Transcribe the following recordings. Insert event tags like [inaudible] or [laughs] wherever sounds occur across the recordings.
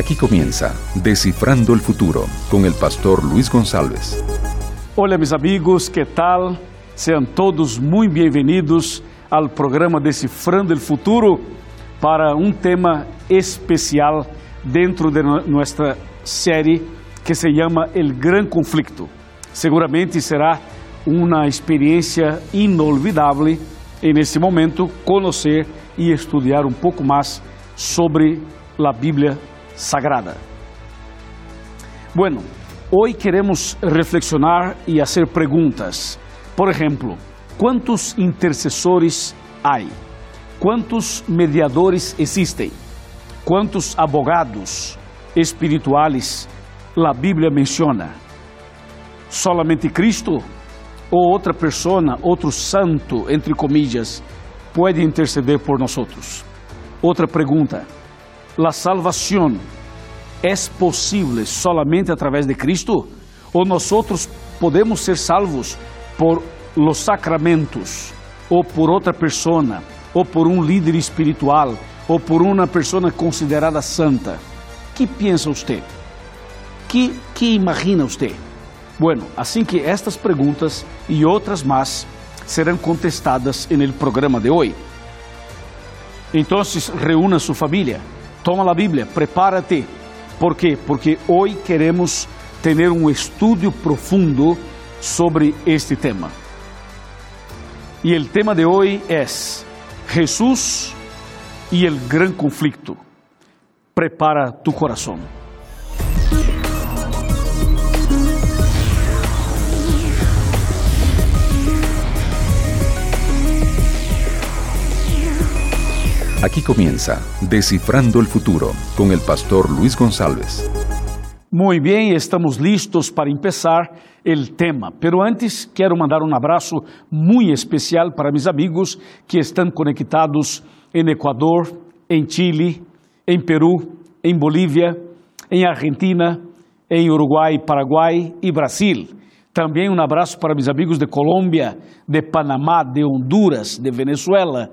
Aquí comienza Descifrando el Futuro con el pastor Luis González. Olá, meus amigos, que tal? Sejam todos muito bem-vindos ao programa Decifrando o Futuro para um tema especial dentro de nossa série que se chama El Gran Conflicto. Seguramente será uma experiência inolvidável em nesse momento conhecer e estudar um pouco mais sobre a Bíblia Sagrada. Bueno, hoy queremos reflexionar y hacer preguntas. Por ejemplo, ¿cuántos intercesores hay? ¿Cuántos mediadores existen? ¿Cuántos abogados espirituales la Biblia menciona? ¿Solamente Cristo ou outra persona, outro santo, entre comillas, pode interceder por nós? Outra pergunta: a salvação é possível solamente através de Cristo? Ou nós podemos ser salvos por los sacramentos, ou por outra persona, ou por um líder espiritual, ou por uma pessoa considerada santa? Que pensa você? Que, que imagina você? Bueno, assim que estas perguntas e outras mais serão contestadas no programa de hoje. Então, reúna sua família, toma a Bíblia, prepárate. ¿Por quê? Porque hoje queremos ter um estudo profundo sobre este tema. E o tema de hoje é Jesus e o gran conflicto. Prepara tu coração. Aquí comienza Descifrando el Futuro con el pastor Luis González. Muy bien, estamos listos para empezar el tema. Pero antes quero mandar um abraço muito especial para mis amigos que estão conectados em Equador, em Chile, em Peru, em Bolívia, em Argentina, em Uruguai, Paraguai e Brasil. Também um abraço para meus amigos de Colômbia, de Panamá, de Honduras, de Venezuela,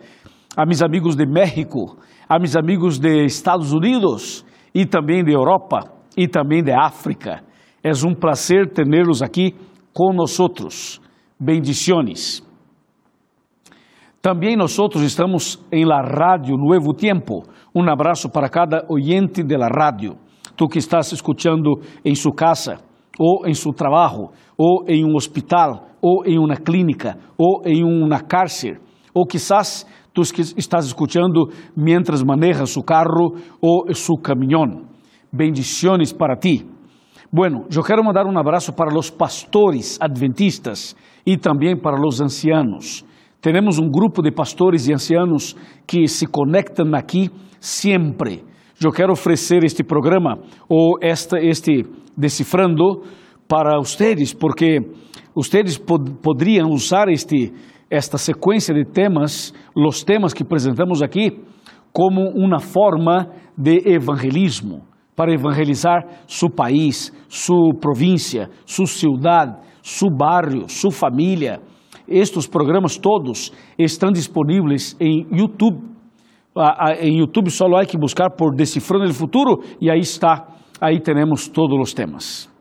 a mis amigos de México, a mis amigos de Estados Unidos e também de Europa e também de África. É um prazer tê-los aqui conosco. Bendiciones. Também nós estamos em la Rádio Nuevo Tiempo. Um abraço para cada oyente de la rádio. Tu que estás escuchando em sua casa, ou em seu trabalho, ou em um hospital, ou em uma clínica, ou em uma cárcel, ou quizás que estás escuchando mientras manejas su carro o su camión. Bendiciones para ti. Bueno, yo quiero mandar un abrazo para los pastores adventistas y también para los ancianos. Tenemos un grupo de pastores y ancianos que se conectan aquí siempre. Eu quero oferecer este programa ou esta, este decifrando para vocês, porque vocês pod usar este esta sequência de temas, os temas que apresentamos aqui, como uma forma de evangelismo, para evangelizar seu país, sua província, sua cidade, seu barrio, sua família. Estes programas todos estão disponíveis em YouTube. Em YouTube só há que buscar por Decifrando o Futuro e aí está, aí temos todos os temas.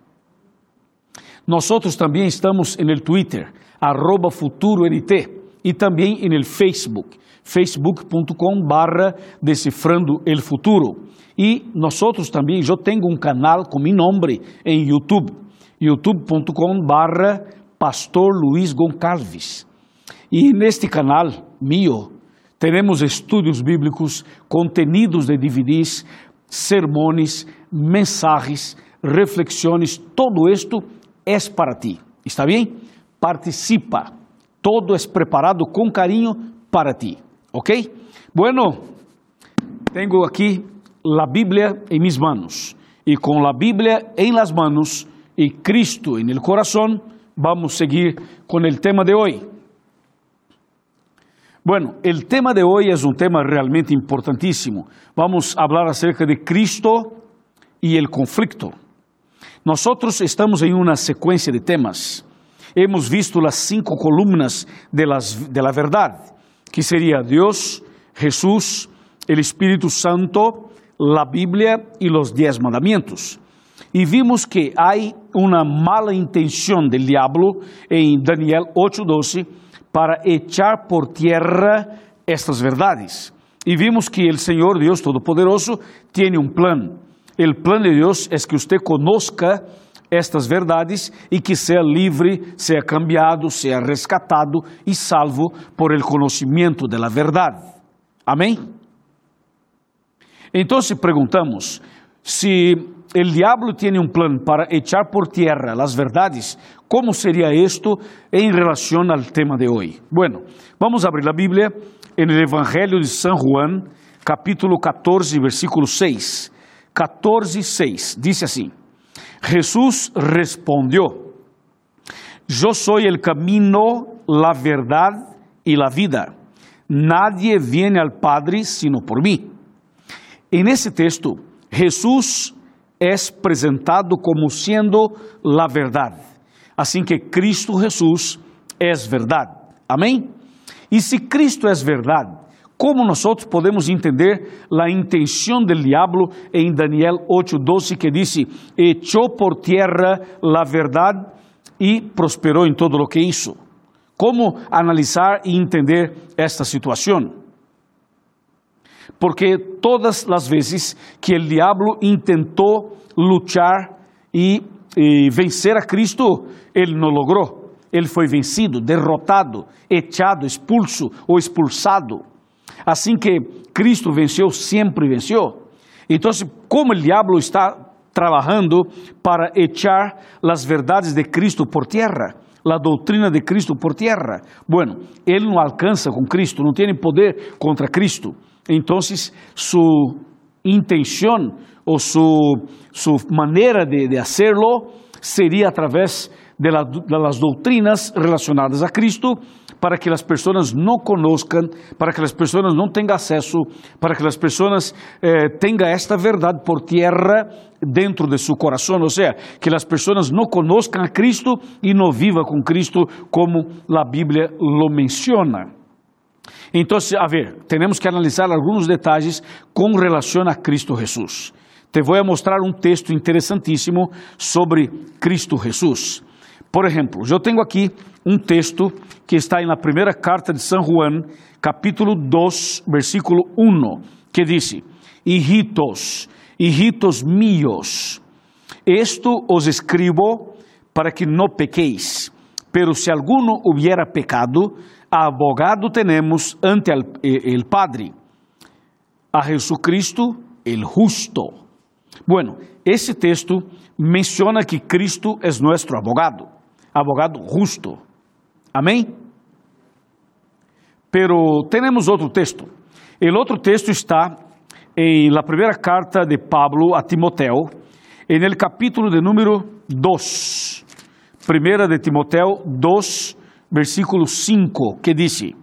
Nós também estamos no Twitter arroba FuturoNT e também em el Facebook, facebook.com barra Decifrando el Futuro. E nós também, eu tenho um canal com meu nome em YouTube, youtube.com barra Pastor Luiz Goncalves. E neste canal mío, temos estudos bíblicos, contenidos de DVDs, sermões, mensagens, reflexões, todo isto é para ti. Está bem? participa. Todo es preparado con cariño para ti. ¿Ok? Bueno, tengo aquí la Biblia en mis manos. Y con la Biblia en las manos y Cristo en el corazón, vamos a seguir con el tema de hoy. Bueno, el tema de hoy es un tema realmente importantísimo. Vamos a hablar acerca de Cristo y el conflicto. Nosotros estamos en una secuencia de temas hemos visto las cinco columnas de, de la verdad, que sería Dios, Jesús, el Espíritu Santo, la Biblia y los diez mandamientos. Y vimos que hay una mala intención del diablo en Daniel 8:12 para echar por tierra estas verdades. Y vimos que el Señor Dios Todopoderoso tiene un plan. El plan de Dios es que usted conozca estas verdades e que seja livre, seja cambiado, seja rescatado e salvo por el conhecimento de la verdade. Amém? Então, se perguntamos se o diabo tem um plano para echar por tierra as verdades, como seria isto em relação ao tema de hoje? Bueno, vamos abrir a Bíblia el Evangelho de San Juan, capítulo 14, versículo 6. 14, 6. Dice assim: Jesús respondió, yo soy el camino, la verdad y la vida. Nadie viene al Padre sino por mí. En ese texto, Jesús es presentado como siendo la verdad. Así que Cristo Jesús es verdad. Amén. Y si Cristo es verdad, como nós podemos entender a intenção do diabo em Daniel 8:12 que disse: "Echou por tierra la verdade e prosperou em todo o que hizo"? Como analisar e entender esta situação? Porque todas as vezes que o diabo intentou lutar e, e vencer a Cristo, ele não logrou. Ele foi vencido, derrotado, echado, expulso ou expulsado. Assim que Cristo venceu, sempre venceu. Então, como o diabo está trabalhando para echar as verdades de Cristo por tierra, a doutrina de Cristo por tierra. Bueno, ele não alcança com Cristo, não tem poder contra Cristo. Então, sua intenção ou sua, sua maneira de, de hacerlo seria através de, de las doutrinas relacionadas a Cristo para que as pessoas não conozcan, para que as pessoas não tenham acesso, para que as pessoas eh, tenham esta verdade por tierra dentro de seu coração, ou seja, que as pessoas não conozcan a Cristo e não vivam com Cristo como a Bíblia lo menciona. Então, a ver, temos que analisar alguns detalhes com relação a Cristo Jesus. Te vou mostrar um texto interessantíssimo sobre Cristo Jesus. Por exemplo, eu tenho aqui um texto que está na primeira carta de São Juan, capítulo 2, versículo 1, que diz: Hijitos, hijitos míos, esto os escribo para que não pequeis. Pero se alguno hubiera pecado, abogado tenemos ante el, el Padre, a Jesucristo el justo. Bueno, esse texto menciona que Cristo é nosso abogado abogado justo. Amém? Pero temos outro texto. O outro texto está em la primeira carta de Pablo a Timoteo, en el capítulo de número 2. Primeira de Timoteo 2, versículo 5, que diz: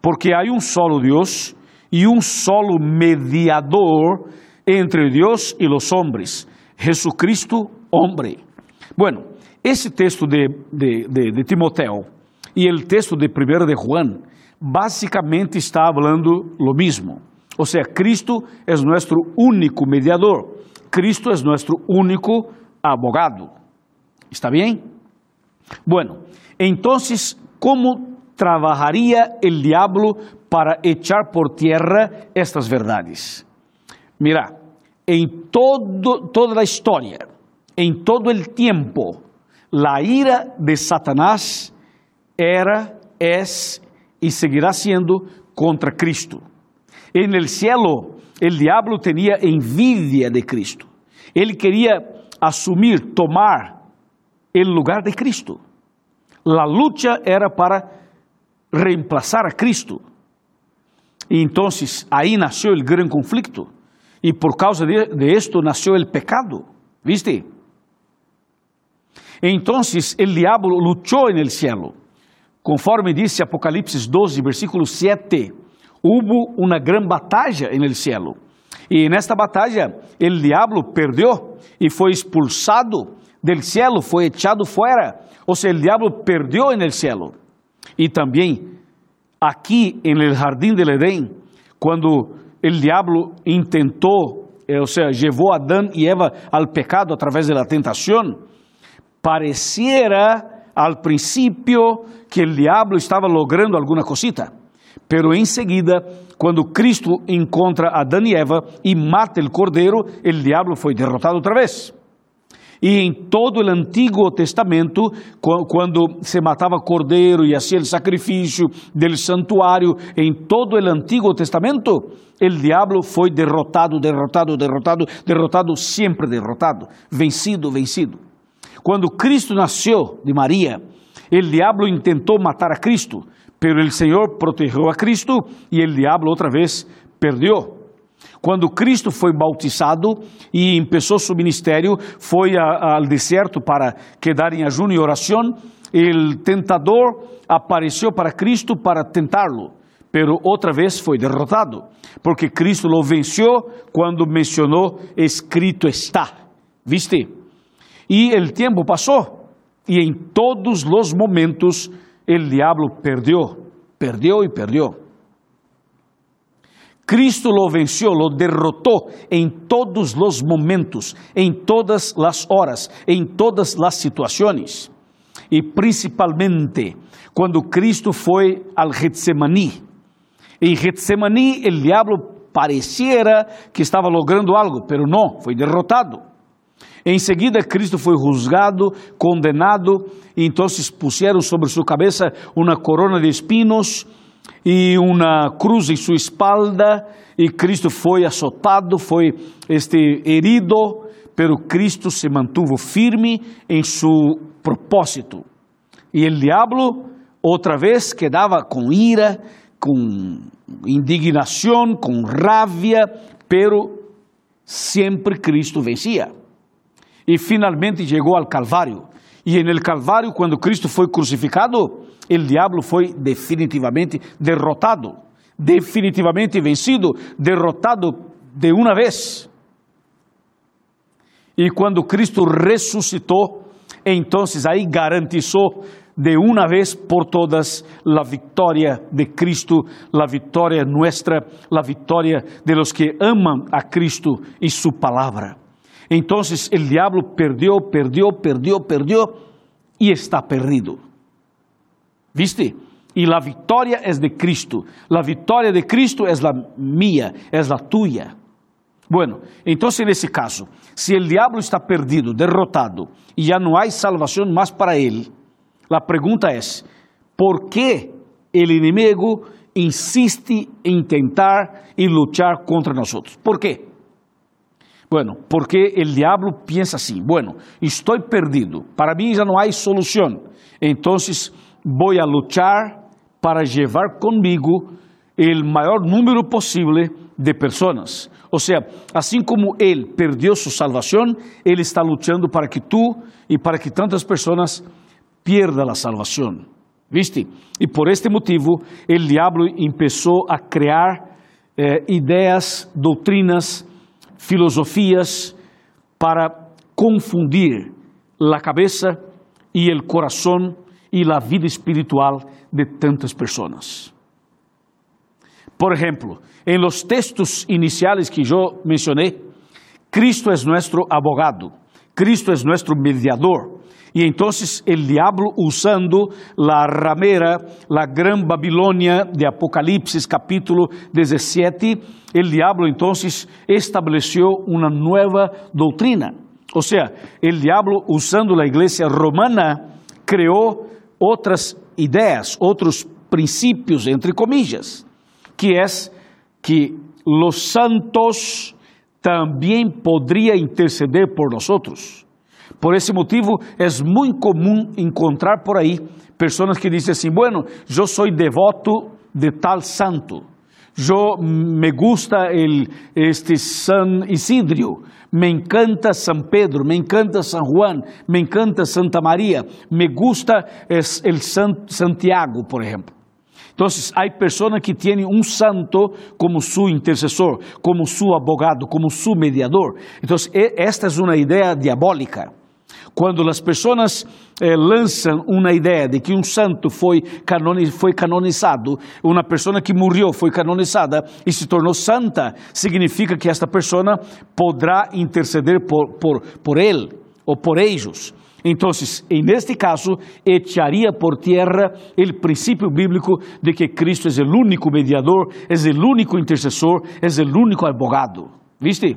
Porque há um solo Deus e um solo mediador entre Deus e os homens, Jesucristo, homem. Bueno, esse texto de, de, de, de Timoteo e o texto de 1 de Juan basicamente está falando lo mesmo. Ou seja, Cristo é nosso único mediador. Cristo é nosso único abogado. ¿Está bem? Bueno, entonces, ¿cómo trabajaría el diablo para echar por tierra estas verdades? Mira, em todo, toda a história, em todo el tiempo, La ira de Satanás era, es y seguirá siendo contra Cristo. En el cielo, el diablo tenía envidia de Cristo. Ele queria assumir, tomar el lugar de Cristo. La lucha era para reemplazar a Cristo. E então aí nasceu o grande conflito. E por causa de, de esto nasceu o pecado. ¿Viste? Entonces el diablo luchó en el cielo. Conforme dice Apocalipsis 12, versículo 7, hubo una gran batalla en el cielo. Y en esta batalla el diablo perdió y fue expulsado del cielo, fue echado fuera. O sea, el diablo perdió en el cielo. Y también aquí en el jardín del Edén, cuando el diablo intentó eh, o sea, llevó a Adán Eva al pecado a través de la tentación, pareciera al principio que el diablo estaba logrando alguna cosita. Pero enseguida, quando Cristo encontra Adão e Eva e mata o cordeiro, o diabo foi derrotado outra vez. E em todo o Antigo Testamento, quando se matava cordeiro e hacía o sacrifício del santuário, em todo o Antigo Testamento, o diabo foi derrotado, derrotado, derrotado, derrotado, sempre derrotado, vencido, vencido. Quando Cristo nasceu de Maria, o diabo tentou matar a Cristo, pero el Señor protegió a Cristo y el diablo otra vez perdió. Quando Cristo foi bautizado e começou seu ministério, foi ao deserto para quedar em ajuno e oração. O tentador apareceu para Cristo para tentá-lo, pero outra vez foi derrotado, porque Cristo lo venceu quando mencionou: escrito está. ¿Viste? E o tempo passou, e em todos os momentos el diablo perdió, perdió y perdió. Cristo lo venció, lo derrotó en todos los momentos, en todas las horas, en todas las situaciones. Y principalmente cuando Cristo fue al Getsemaní. En Getsemaní el diablo pareciera que estaba logrando algo, pero no, fue derrotado. Em seguida, Cristo foi juzgado, condenado, e então puseram sobre sua cabeça uma corona de espinos e uma cruz em sua espalda, e Cristo foi azotado, foi este herido, pero Cristo se mantuvo firme em seu propósito. E o diabo, outra vez, quedava com ira, com indignação, com rabia, pero sempre Cristo vencia e finalmente chegou ao Calvário. E en el Calvário, quando Cristo foi crucificado, o diabo foi definitivamente derrotado, definitivamente vencido, derrotado de uma vez. E quando Cristo ressuscitou, então aí garantizou de uma vez por todas a vitória de Cristo, a vitória nuestra, a vitória de los que amam a Cristo e su palavra. Entonces el diablo perdió, perdió, perdió, perdió y está perdido. ¿Viste? Y la victoria es de Cristo. La victoria de Cristo es la mía, es la tuya. Bueno, entonces en ese caso, si el diablo está perdido, derrotado y ya no hay salvación más para él, la pregunta es, ¿por qué el enemigo insiste en intentar y luchar contra nosotros? ¿Por qué? Bueno, porque o diabo pensa assim: bueno, estou perdido, para mim já não há solução, então vou a lutar para levar comigo o maior número possível de pessoas. Ou seja, assim como ele perdeu sua salvação, ele está lutando para que tu e para que tantas pessoas pierdan a salvação. ¿Viste? E por este motivo, o diabo começou a criar eh, ideias, doutrinas, filosofías para confundir la cabeza y el corazón y la vida espiritual de tantas personas. Por ejemplo, en los textos iniciales que yo mencioné, Cristo es nuestro abogado, Cristo es nuestro mediador, e então o diabo usando la ramera, la gran Babilônia de Apocalipse capítulo 17, o diabo então estabeleceu uma nova doutrina. Ou seja, o diabo usando a igreja romana criou outras ideias, outros princípios, entre comillas, que é que los santos também poderiam interceder por nós. Por esse motivo, é muito comum encontrar por aí pessoas que dizem assim: Bueno, eu sou devoto de tal santo, eu me gusta el, este San Isidro, me encanta San Pedro, me encanta San Juan, me encanta Santa Maria, me gusta es el San, Santiago, por exemplo. Então, há pessoas que têm um santo como seu intercessor, como seu abogado, como seu mediador. Então, esta é uma ideia diabólica. Quando as pessoas eh, lançam uma ideia de que um santo foi, canoni foi canonizado, uma pessoa que morreu foi canonizada e se tornou santa, significa que esta pessoa poderá interceder por, por, por ele ou por eles. Então, en este caso, echaria por tierra o princípio bíblico de que Cristo é o único mediador, é o único intercessor, é o único abogado. ¿Viste?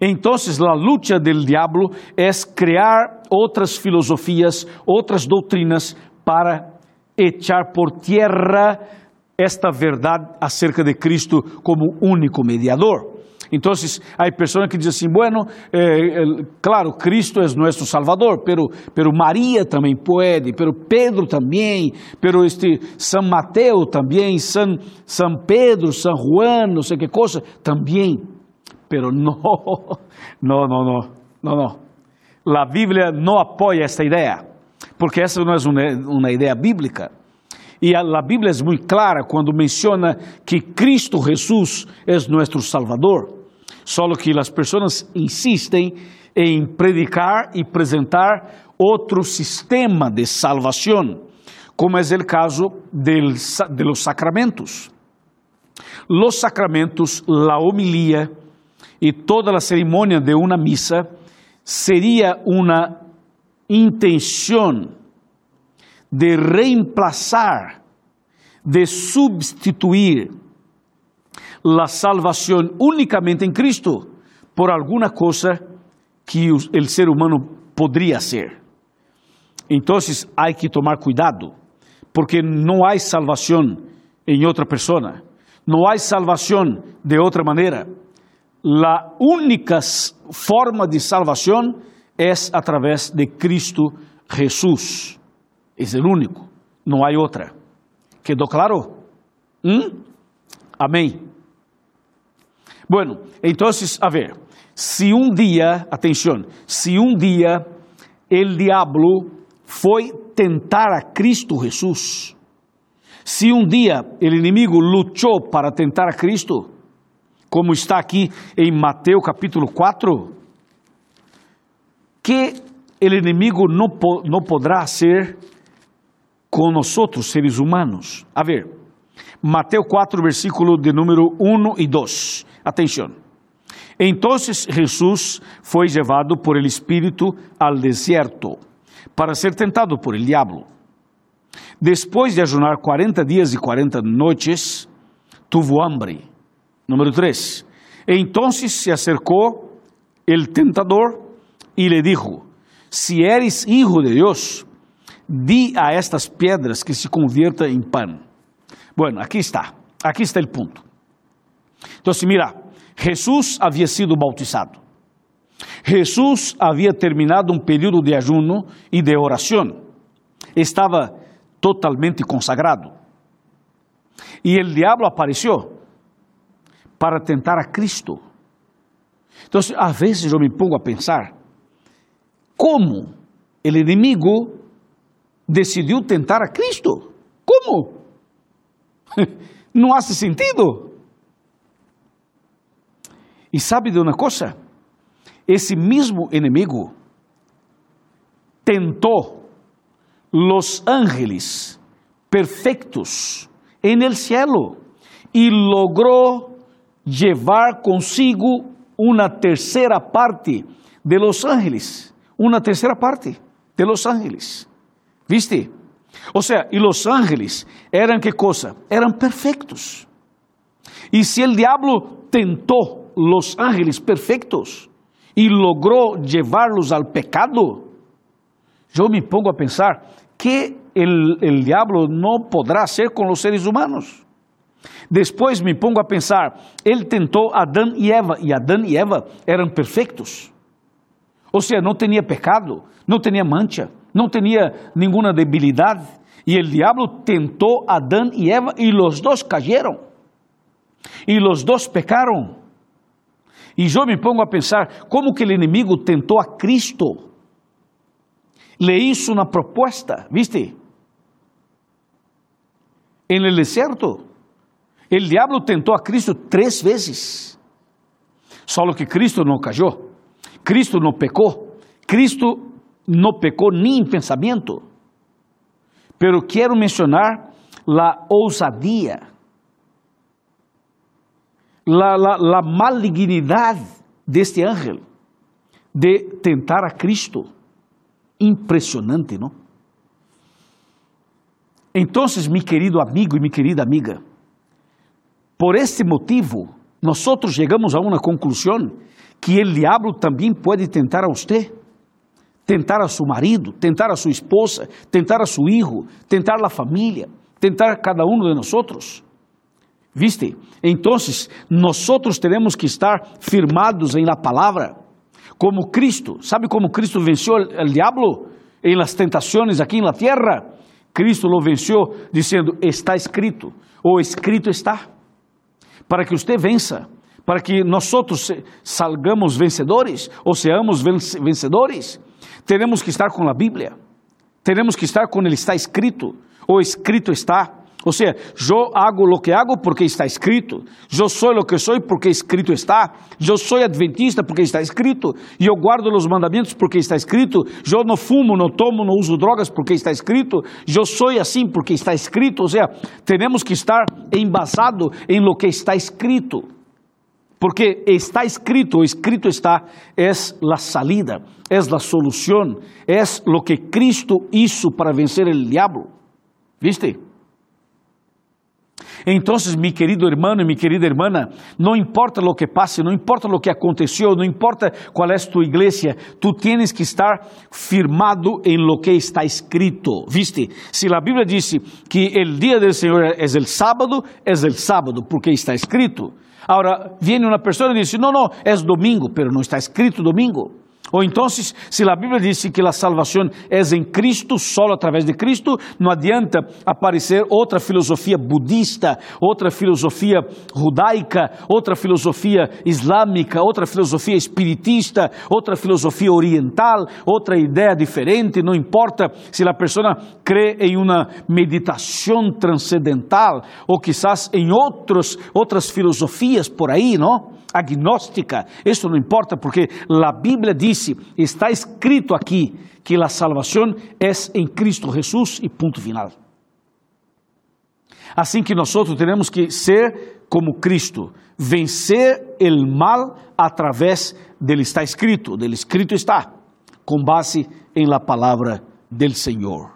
Entonces, la lucha del diablo es crear otras filosofías, otras doctrinas para echar por tierra esta verdade acerca de Cristo como único mediador. Então, há pessoas que dizem assim, bueno, eh, claro, Cristo é nosso Salvador, pero, pero Maria também pode, pero Pedro também, pero este São Mateus também, São, São Pedro, São Juan, não sei que coisa, também. Pero [laughs] no, no, no, no, no, no. Bíblia não apoia esta ideia, porque essa não é uma, uma ideia bíblica. E a, a Bíblia é muito clara quando menciona que Cristo Jesus é nosso Salvador. Só que as pessoas insistem em predicar e apresentar outro sistema de salvação, como é o caso de los sacramentos. Los sacramentos, la homilia, e toda a cerimônia de uma missa seria uma intenção de reemplazar, de substituir a salvação unicamente em Cristo por alguma coisa que o ser humano poderia ser. Então, há que tomar cuidado, porque não há salvação em outra pessoa, não há salvação de outra maneira la única forma de salvação é através de Cristo Jesús. É o único, não há outra. ¿Quedou claro? ¿Mm? Amém. Bueno, então, a ver, se um dia, atenção, se um dia el diablo foi tentar a Cristo Jesús, se um dia o inimigo lutou para tentar a Cristo, como está aqui em Mateus capítulo 4, que o inimigo não, não poderá ser com nós, seres humanos. A ver, Mateus 4, versículo de número 1 e 2. Atenção. Então Jesus foi levado por el Espírito al deserto para ser tentado por el diablo. Depois de ajunar 40 dias e 40 noites, tuvo hambre. Número 3. Entonces se acercou el tentador e le dijo, si eres hijo de Dios, di a estas piedras que se convierta em pan. Bueno, aqui está, aqui está o ponto. Então, mira, Jesus havia sido bautizado. Jesus havia terminado um período de ajuno e de oração. Estava totalmente consagrado. E o diabo apareceu para tentar a Cristo. Então, às vezes eu me pongo a pensar como o inimigo decidiu tentar a Cristo. Como? [laughs] Não faz sentido. E sabe de uma coisa? Esse mesmo inimigo tentou os ángeles perfeitos en el cielo e logrou llevar consigo uma terceira parte de los ángeles, uma terceira parte de los ángeles. ¿Viste? O sea, e los ángeles eran que cosa? Eran perfectos. E se el diablo tentó los ángeles perfectos e logró llevarlos al pecado, yo me pongo a pensar que el, el diablo no podrá hacer con los seres humanos. Depois me pongo a pensar, ele tentou Adão e Eva, e Adão e Eva eram perfeitos. Ou seja, não tinha pecado, não tinha mancha, não tinha nenhuma debilidade. E o diabo tentou Adão e Eva e os dois cayeron. E os dois pecaram. E eu me pongo a pensar, como que o inimigo tentou a Cristo? Le hizo uma proposta, ¿viste? En el desierto. El diablo tentou a Cristo três vezes. Só que Cristo não cayó, Cristo não pecou, Cristo no pecou ni em pensamento. Pero quero mencionar a ousadia, a, a, a malignidade deste ángel de tentar a Cristo. Impressionante, não? Então, meu querido amigo e minha querida amiga, por este motivo, nós chegamos a uma conclusão que o diabo também pode tentar a você, tentar a seu marido, tentar a sua esposa, tentar a seu filho, tentar a família, tentar a cada um de nós. ¿Viste? Então, nós temos que estar firmados em la palavra, como Cristo. ¿Sabe como Cristo venceu o diabo em las tentações aqui na terra? Cristo lo venceu dizendo: Está escrito, ou escrito está. Para que você vença, para que nós salgamos vencedores, ou seamos vencedores, teremos que estar com a Bíblia, teremos que estar com ele está escrito, ou escrito está. Ou seja, eu hago lo que hago porque está escrito. Eu sou lo que sou porque escrito está. Eu sou adventista porque está escrito. E eu guardo os mandamentos porque está escrito. Eu não fumo, não tomo, não uso drogas porque está escrito. Eu sou assim porque está escrito. Ou seja, temos que estar embasado em lo que está escrito. Porque está escrito, o escrito está, é a salida, é a solução, é lo que Cristo hizo para vencer o diabo. ¿Viste? Então, meu querido irmão e minha querida irmã, não importa o que passe, não importa o que aconteceu, não importa qual é tu igreja, tu tienes que estar firmado em lo que está escrito. ¿Viste? Se a Bíblia disse que o dia do Senhor é o sábado, é o sábado, porque está escrito. Agora, vem uma pessoa e diz: Não, não, é domingo, pero não está escrito domingo. Ou então, se a Bíblia diz que a salvação é em Cristo, só através de Cristo, não adianta aparecer outra filosofia budista, outra filosofia judaica, outra filosofia islâmica, outra filosofia espiritista, outra filosofia oriental, outra ideia diferente, não importa se a pessoa crê em uma meditação transcendental ou quizás em outros, outras filosofias por aí, não? agnóstica, isso não importa porque a Bíblia disse, está escrito aqui que a salvação é em Cristo Jesus e ponto final. Assim que nós temos que ser como Cristo, vencer o mal através del está escrito, del escrito está, com base em la palavra del Senhor.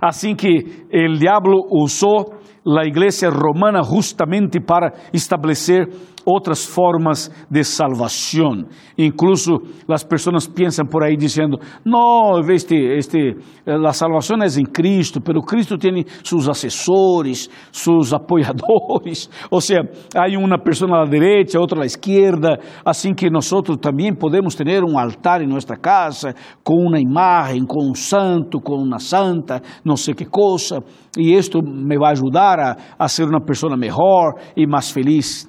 Assim que o diabo usou a igreja romana justamente para estabelecer outras formas de salvação. Incluso as pessoas pensam por aí dizendo: não, este, este, a salvação é em Cristo, pero Cristo tem seus assessores, seus [laughs] apoiadores. Ou seja, há uma pessoa à direita, outra à esquerda, assim que nós também podemos ter um altar em nossa casa com uma imagem, com um santo, com uma santa, não sei que coisa, e isto me vai ajudar a, a ser uma pessoa melhor e mais feliz.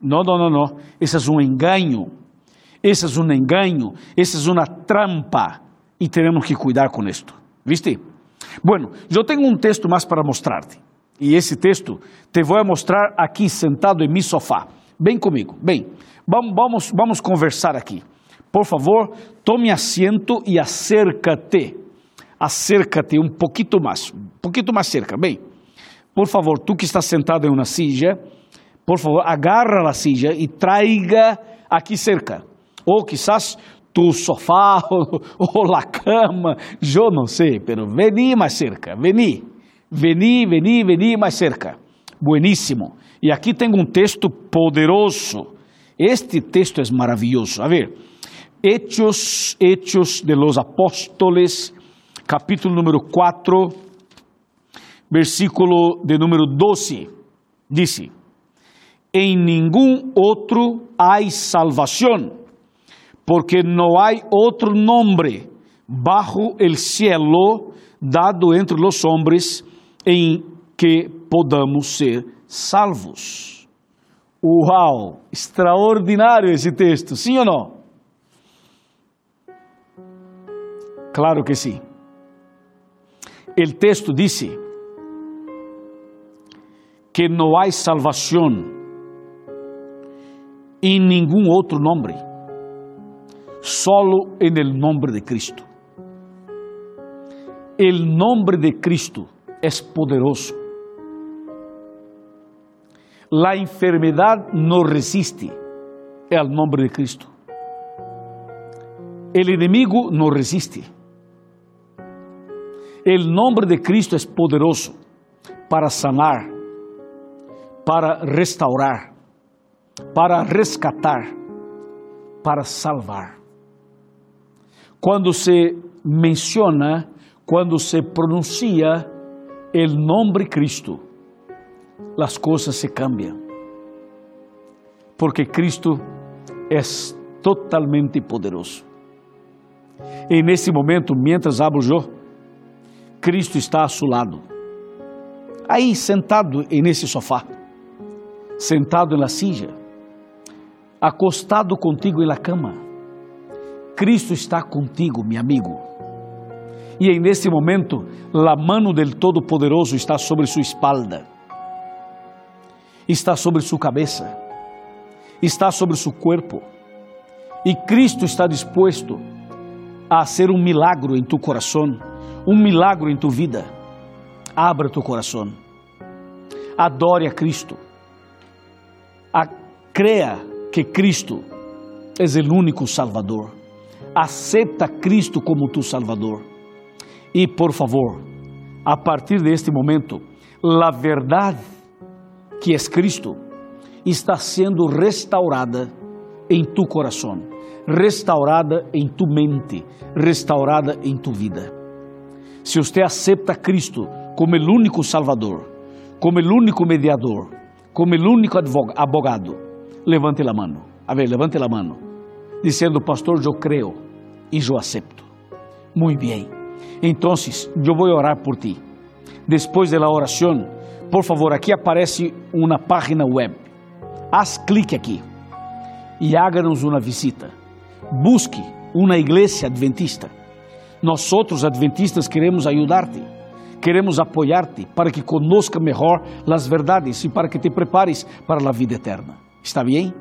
Não, não, não, não. Esse é um engano. Esse é um engano. Esse é uma trampa. E temos que cuidar com isto. ¿Viste? Bueno, eu tenho um texto mais para mostrar-te. E esse texto te vou mostrar aqui sentado em meu sofá. Vem comigo, bem. Vamos, vamos, conversar aqui. Por favor, tome assento e acércate. Acércate um pouquinho mais, um pouquinho mais cerca. Bem, por favor, tu que estás sentado em uma silla, por favor, agarra a silla e traiga aqui cerca. Ou quizás tu sofá ou, ou a cama, eu não sei, pero vení mais cerca, vení, vení, vení, vení mais cerca. Bueníssimo. E aqui tenho um texto poderoso. Este texto é maravilhoso. A ver, Hechos, Hechos de los Apóstoles, capítulo número 4, versículo de número 12. Dice, em nenhum outro há salvação, porque não há outro nome bajo el cielo dado entre los hombres em que podamos ser salvos. Uau, extraordinário esse texto, sim ou não? Claro que sim. O texto diz que não há salvação em nenhum outro nome. solo en el nombre de Cristo. El nombre de Cristo es poderoso. La enfermedad no resiste al nombre de Cristo. El enemigo no resiste. El nombre de Cristo es poderoso para sanar, para restaurar, para rescatar, para salvar. Quando se menciona, quando se pronuncia o nome Cristo, as coisas se cambiam. Porque Cristo é totalmente poderoso. E nesse momento, mientras hablo yo, Cristo está a su lado. Aí, sentado nesse sofá, sentado na silla, acostado contigo na cama Cristo está contigo, meu amigo. E em nesse momento, a mão del Todo-Poderoso está sobre sua espalda, está sobre sua cabeça, está sobre seu corpo. E Cristo está disposto a ser um milagro em tu coração, um milagro em tu vida. Abra tu coração, adore a Cristo, a, creia que Cristo é o único Salvador acepta Cristo como tu Salvador. E, por favor, a partir deste momento, a verdade que é Cristo está sendo restaurada em tu coração, restaurada em tu mente, restaurada em tu vida. Se você acepta Cristo como o único Salvador, como o único mediador, como o único abogado, levante a mão. A ver, levante a mão dizendo, pastor, eu creio e eu acepto. Muito bem. Então, eu vou orar por ti. Depois da oração, por favor, aqui aparece uma página web. Haz clique aqui e háganos uma visita. Busque uma igreja adventista. Nós outros adventistas queremos ajudar-te, queremos apoiar-te para que conozca melhor as verdades e para que te prepares para a vida eterna. ¿Está bem?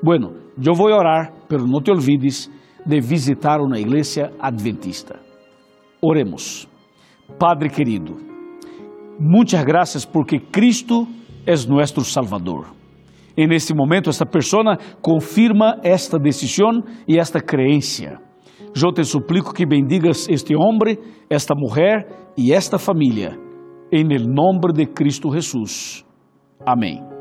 Bueno, eu vou orar, pero não te olvides de visitar uma igreja adventista. Oremos. Padre querido, muitas graças porque Cristo é nosso Salvador. E nesse momento, esta pessoa confirma esta decisão e esta crença. Eu te suplico que bendigas este homem, esta mulher e esta família, em nome de Cristo Jesus. Amém.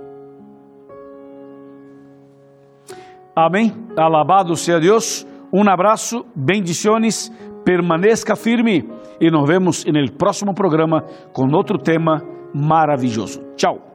Amém. Alabado seja Deus. Um abraço, bendiciones, permaneça firme e nos vemos no próximo programa com outro tema maravilhoso. Tchau.